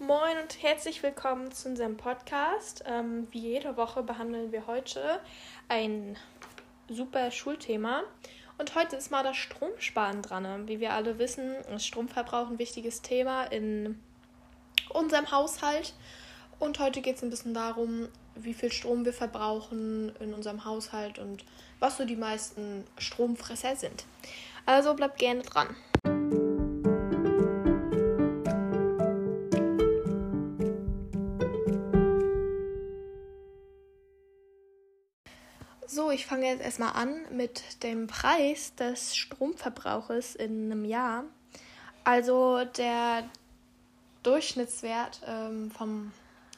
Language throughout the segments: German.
Moin und herzlich willkommen zu unserem Podcast. Ähm, wie jede Woche behandeln wir heute ein super Schulthema. Und heute ist mal das Stromsparen dran. Wie wir alle wissen, ist Stromverbrauch ein wichtiges Thema in unserem Haushalt. Und heute geht es ein bisschen darum, wie viel Strom wir verbrauchen in unserem Haushalt und was so die meisten Stromfresser sind. Also bleibt gerne dran. So, ich fange jetzt erstmal an mit dem Preis des Stromverbrauches in einem Jahr. Also der Durchschnittswert ähm, vom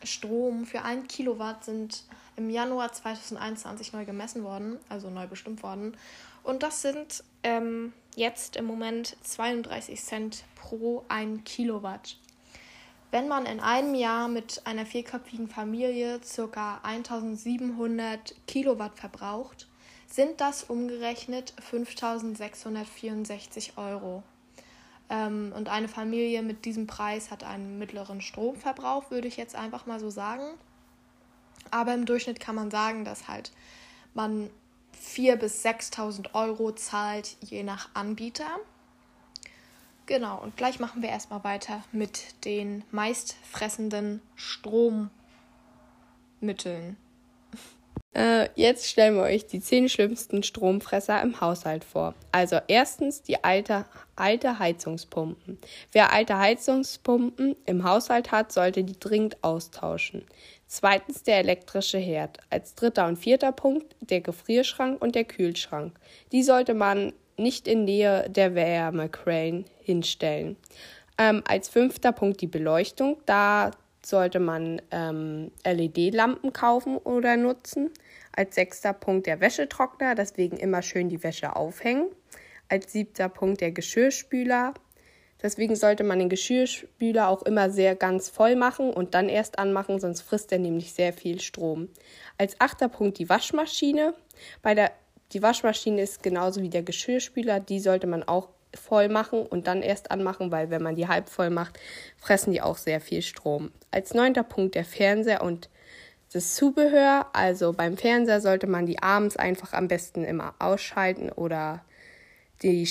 Strom für ein Kilowatt sind im Januar 2021 neu gemessen worden, also neu bestimmt worden. Und das sind ähm, jetzt im Moment 32 Cent pro ein Kilowatt. Wenn man in einem Jahr mit einer vierköpfigen Familie ca. 1700 Kilowatt verbraucht, sind das umgerechnet 5664 Euro. Ähm, und eine Familie mit diesem Preis hat einen mittleren Stromverbrauch, würde ich jetzt einfach mal so sagen. Aber im Durchschnitt kann man sagen, dass halt man 4.000 bis 6.000 Euro zahlt, je nach Anbieter. Genau, und gleich machen wir erstmal weiter mit den meistfressenden Strommitteln. Äh, jetzt stellen wir euch die zehn schlimmsten Stromfresser im Haushalt vor. Also erstens die alte, alte Heizungspumpen. Wer alte Heizungspumpen im Haushalt hat, sollte die dringend austauschen. Zweitens der elektrische Herd. Als dritter und vierter Punkt der Gefrierschrank und der Kühlschrank. Die sollte man nicht in Nähe der Wärmecrane hinstellen. Ähm, als fünfter Punkt die Beleuchtung. Da sollte man ähm, LED-Lampen kaufen oder nutzen. Als sechster Punkt der Wäschetrockner, deswegen immer schön die Wäsche aufhängen. Als siebter Punkt der Geschirrspüler. Deswegen sollte man den Geschirrspüler auch immer sehr ganz voll machen und dann erst anmachen, sonst frisst er nämlich sehr viel Strom. Als achter Punkt die Waschmaschine. Bei der die Waschmaschine ist genauso wie der Geschirrspüler, die sollte man auch voll machen und dann erst anmachen, weil wenn man die halb voll macht, fressen die auch sehr viel Strom. Als neunter Punkt der Fernseher und das Zubehör. Also beim Fernseher sollte man die abends einfach am besten immer ausschalten oder die,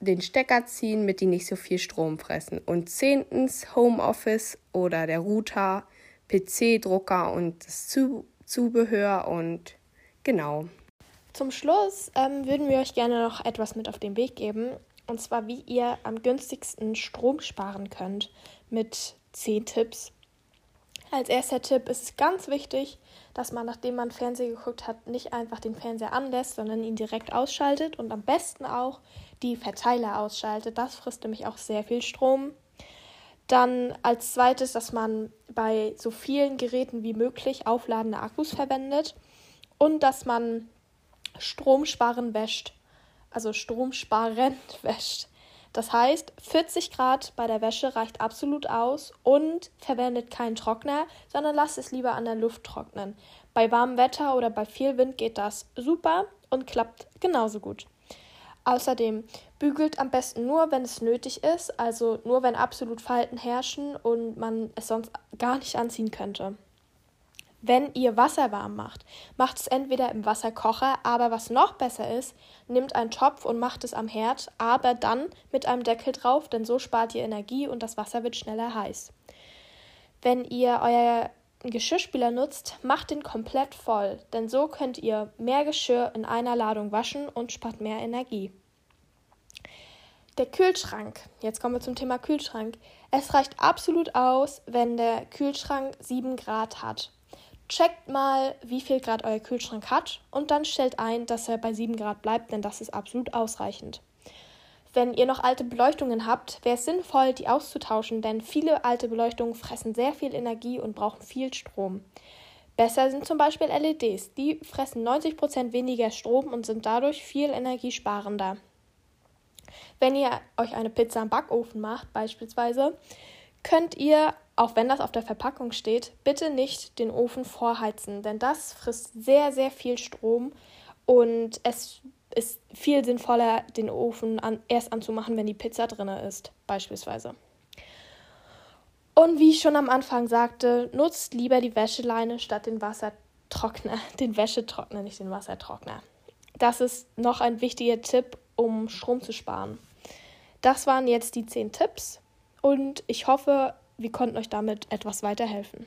den Stecker ziehen, mit die nicht so viel Strom fressen. Und zehntens Homeoffice oder der Router, PC-Drucker und das Zubehör und genau. Zum Schluss ähm, würden wir euch gerne noch etwas mit auf den Weg geben. Und zwar, wie ihr am günstigsten Strom sparen könnt mit 10 Tipps. Als erster Tipp ist ganz wichtig, dass man, nachdem man Fernsehen geguckt hat, nicht einfach den Fernseher anlässt, sondern ihn direkt ausschaltet und am besten auch die Verteiler ausschaltet. Das frisst nämlich auch sehr viel Strom. Dann als zweites, dass man bei so vielen Geräten wie möglich aufladende Akkus verwendet und dass man Stromsparen wäscht. Also stromsparend wäscht. Das heißt, 40 Grad bei der Wäsche reicht absolut aus und verwendet keinen Trockner, sondern lasst es lieber an der Luft trocknen. Bei warmem Wetter oder bei viel Wind geht das super und klappt genauso gut. Außerdem bügelt am besten nur, wenn es nötig ist, also nur wenn absolut Falten herrschen und man es sonst gar nicht anziehen könnte. Wenn ihr Wasser warm macht, macht es entweder im Wasserkocher, aber was noch besser ist, nehmt einen Topf und macht es am Herd, aber dann mit einem Deckel drauf, denn so spart ihr Energie und das Wasser wird schneller heiß. Wenn ihr euer Geschirrspüler nutzt, macht den komplett voll, denn so könnt ihr mehr Geschirr in einer Ladung waschen und spart mehr Energie. Der Kühlschrank. Jetzt kommen wir zum Thema Kühlschrank. Es reicht absolut aus, wenn der Kühlschrank 7 Grad hat. Checkt mal, wie viel Grad euer Kühlschrank hat und dann stellt ein, dass er bei 7 Grad bleibt, denn das ist absolut ausreichend. Wenn ihr noch alte Beleuchtungen habt, wäre es sinnvoll, die auszutauschen, denn viele alte Beleuchtungen fressen sehr viel Energie und brauchen viel Strom. Besser sind zum Beispiel LEDs. Die fressen 90% weniger Strom und sind dadurch viel energiesparender. Wenn ihr euch eine Pizza im Backofen macht, beispielsweise, könnt ihr auch wenn das auf der Verpackung steht, bitte nicht den Ofen vorheizen, denn das frisst sehr, sehr viel Strom und es ist viel sinnvoller, den Ofen an, erst anzumachen, wenn die Pizza drin ist, beispielsweise. Und wie ich schon am Anfang sagte, nutzt lieber die Wäscheleine statt den Wassertrockner. Den Wäschetrockner, nicht den Wassertrockner. Das ist noch ein wichtiger Tipp, um Strom zu sparen. Das waren jetzt die zehn Tipps und ich hoffe, wir konnten euch damit etwas weiterhelfen.